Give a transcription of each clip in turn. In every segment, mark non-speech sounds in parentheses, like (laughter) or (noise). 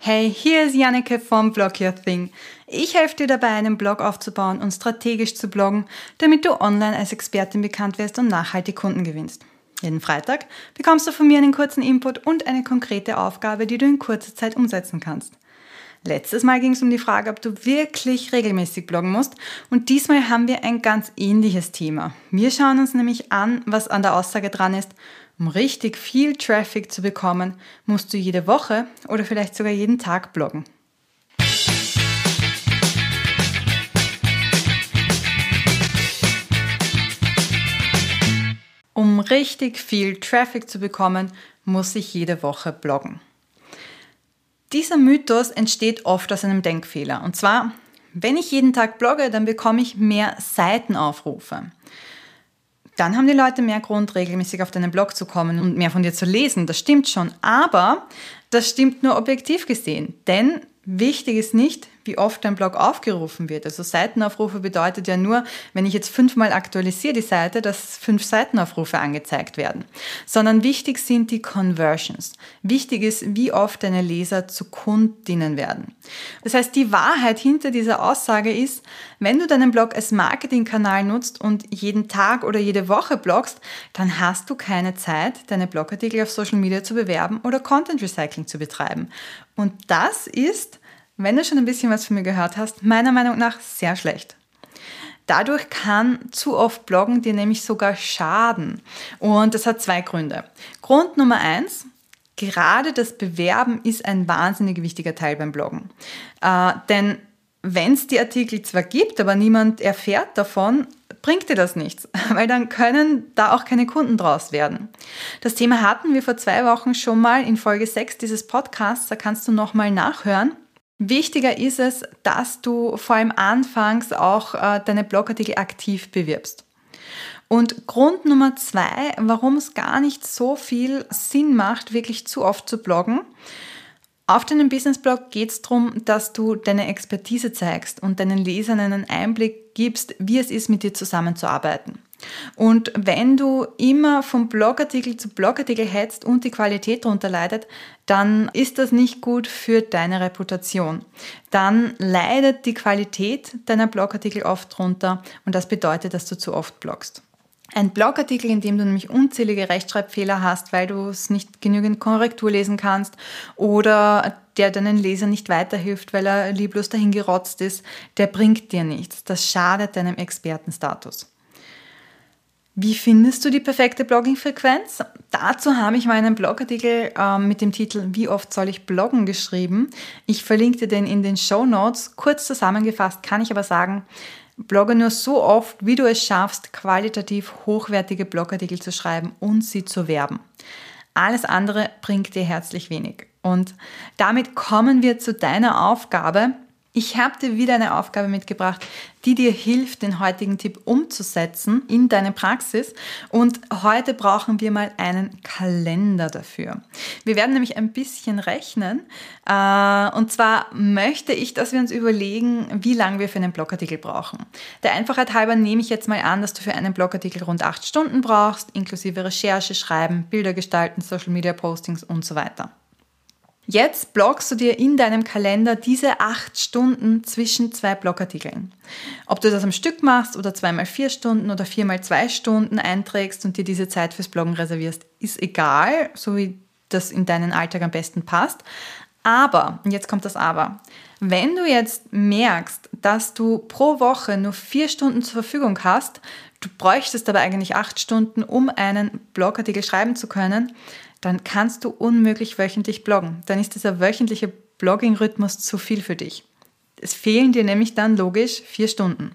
Hey, hier ist Janneke vom Blog Your Thing. Ich helfe dir dabei, einen Blog aufzubauen und strategisch zu bloggen, damit du online als Expertin bekannt wirst und nachhaltig Kunden gewinnst. Jeden Freitag bekommst du von mir einen kurzen Input und eine konkrete Aufgabe, die du in kurzer Zeit umsetzen kannst. Letztes Mal ging es um die Frage, ob du wirklich regelmäßig bloggen musst und diesmal haben wir ein ganz ähnliches Thema. Wir schauen uns nämlich an, was an der Aussage dran ist um richtig viel Traffic zu bekommen, musst du jede Woche oder vielleicht sogar jeden Tag bloggen. Um richtig viel Traffic zu bekommen, muss ich jede Woche bloggen. Dieser Mythos entsteht oft aus einem Denkfehler. Und zwar, wenn ich jeden Tag blogge, dann bekomme ich mehr Seitenaufrufe dann haben die Leute mehr Grund, regelmäßig auf deinen Blog zu kommen und mehr von dir zu lesen. Das stimmt schon. Aber das stimmt nur objektiv gesehen. Denn wichtig ist nicht, wie oft dein Blog aufgerufen wird. Also Seitenaufrufe bedeutet ja nur, wenn ich jetzt fünfmal aktualisiere die Seite, dass fünf Seitenaufrufe angezeigt werden. Sondern wichtig sind die Conversions. Wichtig ist, wie oft deine Leser zu Kundinnen werden. Das heißt, die Wahrheit hinter dieser Aussage ist, wenn du deinen Blog als Marketingkanal nutzt und jeden Tag oder jede Woche bloggst, dann hast du keine Zeit, deine Blogartikel auf Social Media zu bewerben oder Content Recycling zu betreiben. Und das ist wenn du schon ein bisschen was von mir gehört hast, meiner Meinung nach sehr schlecht. Dadurch kann zu oft Bloggen dir nämlich sogar schaden. Und das hat zwei Gründe. Grund Nummer eins, gerade das Bewerben ist ein wahnsinnig wichtiger Teil beim Bloggen. Äh, denn wenn es die Artikel zwar gibt, aber niemand erfährt davon, bringt dir das nichts, (laughs) weil dann können da auch keine Kunden draus werden. Das Thema hatten wir vor zwei Wochen schon mal in Folge 6 dieses Podcasts, da kannst du nochmal nachhören. Wichtiger ist es, dass du vor allem anfangs auch äh, deine Blogartikel aktiv bewirbst. Und Grund Nummer zwei, warum es gar nicht so viel Sinn macht, wirklich zu oft zu bloggen. Auf deinem Businessblog geht es darum, dass du deine Expertise zeigst und deinen Lesern einen Einblick gibst, wie es ist, mit dir zusammenzuarbeiten. Und wenn du immer vom Blogartikel zu Blogartikel hetzt und die Qualität darunter leidet, dann ist das nicht gut für deine Reputation. Dann leidet die Qualität deiner Blogartikel oft drunter und das bedeutet, dass du zu oft bloggst. Ein Blogartikel, in dem du nämlich unzählige Rechtschreibfehler hast, weil du es nicht genügend Korrektur lesen kannst oder der deinen Leser nicht weiterhilft, weil er lieblos dahin gerotzt ist, der bringt dir nichts. Das schadet deinem Expertenstatus. Wie findest du die perfekte Blogging-Frequenz? Dazu habe ich meinen Blogartikel äh, mit dem Titel Wie oft soll ich bloggen geschrieben. Ich verlinke dir den in den Show Notes. Kurz zusammengefasst kann ich aber sagen, blogge nur so oft, wie du es schaffst, qualitativ hochwertige Blogartikel zu schreiben und sie zu werben. Alles andere bringt dir herzlich wenig. Und damit kommen wir zu deiner Aufgabe, ich habe dir wieder eine Aufgabe mitgebracht, die dir hilft, den heutigen Tipp umzusetzen in deine Praxis. Und heute brauchen wir mal einen Kalender dafür. Wir werden nämlich ein bisschen rechnen. Äh, und zwar möchte ich, dass wir uns überlegen, wie lange wir für einen Blogartikel brauchen. Der Einfachheit halber nehme ich jetzt mal an, dass du für einen Blogartikel rund acht Stunden brauchst, inklusive Recherche, Schreiben, Bilder gestalten, Social Media Postings und so weiter. Jetzt blockst du dir in deinem Kalender diese acht Stunden zwischen zwei Blogartikeln. Ob du das am Stück machst oder zweimal vier Stunden oder viermal zwei Stunden einträgst und dir diese Zeit fürs Bloggen reservierst, ist egal, so wie das in deinen Alltag am besten passt. Aber, und jetzt kommt das Aber, wenn du jetzt merkst, dass du pro Woche nur vier Stunden zur Verfügung hast, du bräuchtest aber eigentlich acht Stunden, um einen Blogartikel schreiben zu können, dann kannst du unmöglich wöchentlich bloggen. Dann ist dieser wöchentliche Blogging-Rhythmus zu viel für dich. Es fehlen dir nämlich dann logisch vier Stunden.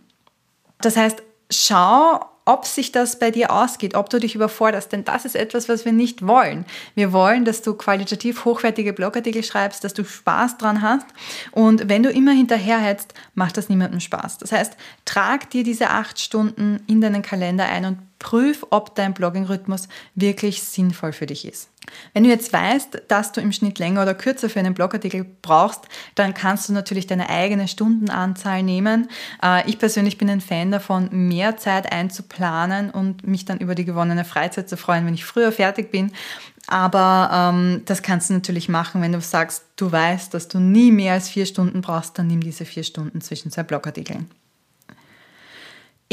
Das heißt, schau, ob sich das bei dir ausgeht, ob du dich überforderst, denn das ist etwas, was wir nicht wollen. Wir wollen, dass du qualitativ hochwertige Blogartikel schreibst, dass du Spaß dran hast und wenn du immer hinterherhetzt, macht das niemandem Spaß. Das heißt, trag dir diese acht Stunden in deinen Kalender ein und prüf, ob dein Blogging-Rhythmus wirklich sinnvoll für dich ist. Wenn du jetzt weißt, dass du im Schnitt länger oder kürzer für einen Blogartikel brauchst, dann kannst du natürlich deine eigene Stundenanzahl nehmen. Äh, ich persönlich bin ein Fan davon, mehr Zeit einzuplanen und mich dann über die gewonnene Freizeit zu freuen, wenn ich früher fertig bin. Aber ähm, das kannst du natürlich machen, wenn du sagst, du weißt, dass du nie mehr als vier Stunden brauchst, dann nimm diese vier Stunden zwischen zwei Blogartikeln.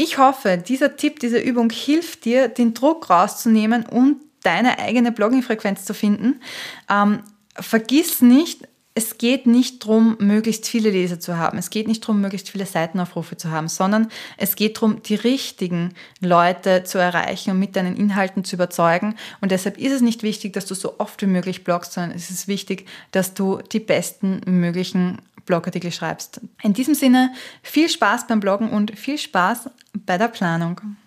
Ich hoffe, dieser Tipp, diese Übung hilft dir, den Druck rauszunehmen und deine eigene Blogging-Frequenz zu finden. Ähm, vergiss nicht, es geht nicht darum, möglichst viele Leser zu haben. Es geht nicht darum, möglichst viele Seitenaufrufe zu haben, sondern es geht darum, die richtigen Leute zu erreichen und mit deinen Inhalten zu überzeugen. Und deshalb ist es nicht wichtig, dass du so oft wie möglich bloggst, sondern es ist wichtig, dass du die besten möglichen Blogartikel schreibst. In diesem Sinne, viel Spaß beim Bloggen und viel Spaß bei der Planung.